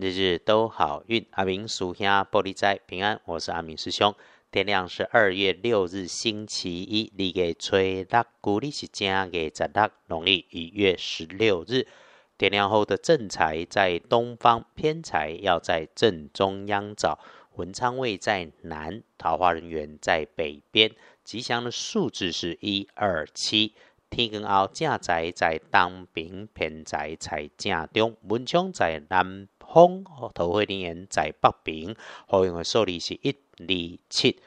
日日都好运。阿明属下玻璃斋平安，我是阿明师兄。天亮是二月六日星期一，立给吹六，古历是正月十六，农历一月十六日。天亮后的正财在东方，偏财要在正中央找。文昌位在南，桃花人员在北边。吉祥的数字是一二七。天光后正财在东边，偏财在正中。文昌在南方，桃花人员在北边。好用的数字是一二七。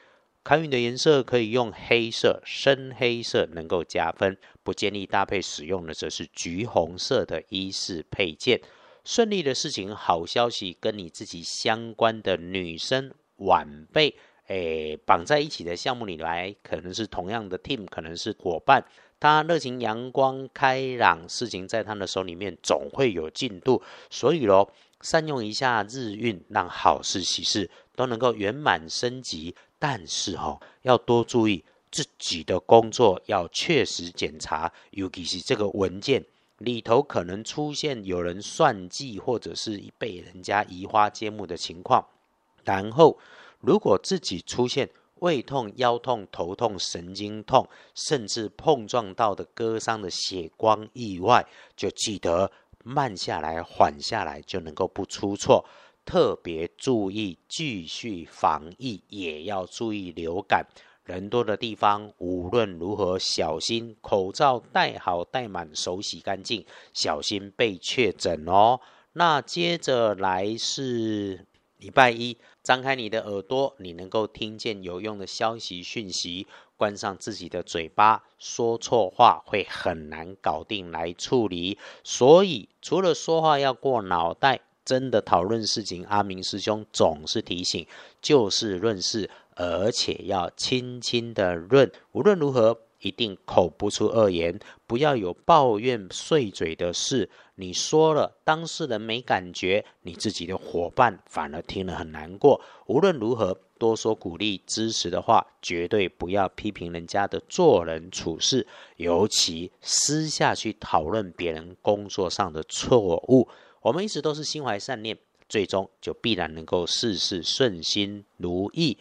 开运的颜色可以用黑色，深黑色能够加分。不建议搭配使用的则是橘红色的衣饰配件。顺利的事情，好消息跟你自己相关的女生晚辈，诶，绑在一起的项目里来，可能是同样的 team，可能是伙伴。他热情阳光开朗，事情在他的手里面总会有进度。所以咯，善用一下日运，让好事喜事都能够圆满升级。但是哈，要多注意自己的工作，要确实检查，尤其是这个文件里头可能出现有人算计，或者是被人家移花接木的情况。然后，如果自己出现胃痛、腰痛、头痛、神经痛，甚至碰撞到的割伤的血光意外，就记得慢下来、缓下来，就能够不出错。特别注意，继续防疫，也要注意流感。人多的地方，无论如何小心，口罩戴好戴满，手洗干净，小心被确诊哦。那接着来是礼拜一，张开你的耳朵，你能够听见有用的消息讯息；关上自己的嘴巴，说错话会很难搞定来处理。所以，除了说话要过脑袋。真的讨论事情，阿明师兄总是提醒，就事论事，而且要轻轻的论。无论如何，一定口不出恶言，不要有抱怨碎嘴的事。你说了，当事人没感觉，你自己的伙伴反而听了很难过。无论如何，多说鼓励支持的话，绝对不要批评人家的做人处事，尤其私下去讨论别人工作上的错误。我们一直都是心怀善念，最终就必然能够事事顺心如意。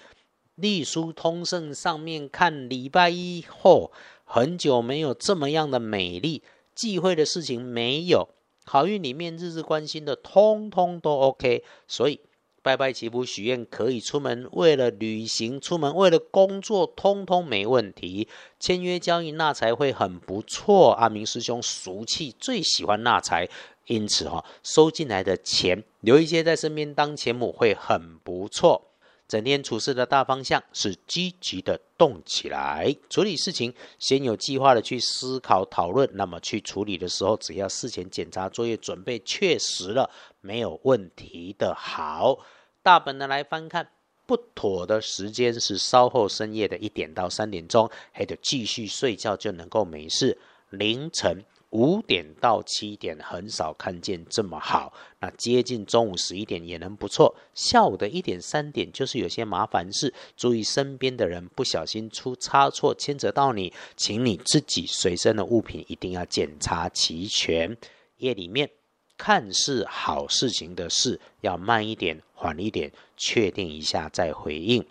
隶书通胜上面看礼拜一后，很久没有这么样的美丽，忌讳的事情没有，好运里面日日关心的通通都 OK，所以。拜拜祈福许愿可以出门，为了旅行出门，为了工作，通通没问题。签约交易纳财会很不错。阿明师兄俗气，最喜欢纳财，因此哈，收进来的钱留一些在身边当钱母会很不错。整天处事的大方向是积极的动起来，处理事情先有计划的去思考讨论，那么去处理的时候，只要事前检查作业准备确实了，没有问题的好。大本的来翻看，不妥的时间是稍后深夜的一点到三点钟，还得继续睡觉就能够没事。凌晨。五点到七点很少看见这么好，那接近中午十一点也能不错。下午的一点三点就是有些麻烦事，注意身边的人不小心出差错牵扯到你，请你自己随身的物品一定要检查齐全。夜里面看似好事情的事，要慢一点、缓一点，确定一下再回应。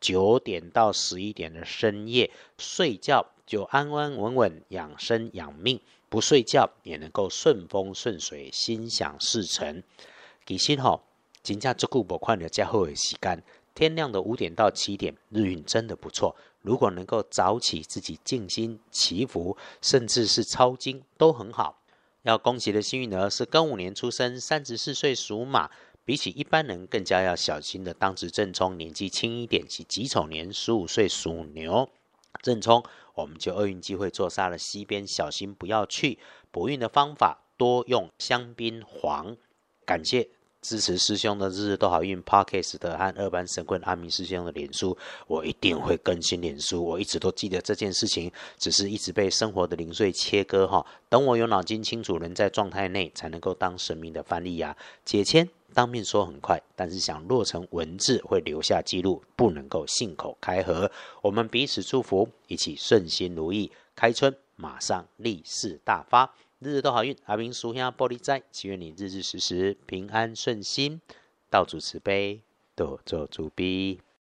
九点到十一点的深夜睡觉就安安稳稳养生养命。不睡觉也能够顺风顺水，心想事成。其实吼，金价这股不快的加后的时间，天亮的五点到七点，日运真的不错。如果能够早起自己静心祈福，甚至是抄经，都很好。要恭喜的幸运儿是庚午年出生，三十四岁属马，比起一般人更加要小心的。当值正冲，年纪轻一点，是己丑年十五岁属牛，正冲。我们就厄运机会坐杀了西边，小心不要去。补运的方法多用香槟黄。感谢支持师兄的日日都好运 Parkes 的和二班神棍阿明师兄的脸书，我一定会更新脸书。我一直都记得这件事情，只是一直被生活的零碎切割哈。等我有脑筋清楚，人在状态内，才能够当神明的翻译呀。解签。当面说很快，但是想落成文字会留下记录，不能够信口开河。我们彼此祝福，一起顺心如意，开春马上利市大发。日日都好运。阿明叔兄玻璃斋，祈愿你日日时时平安顺心，道主慈悲，多做主逼。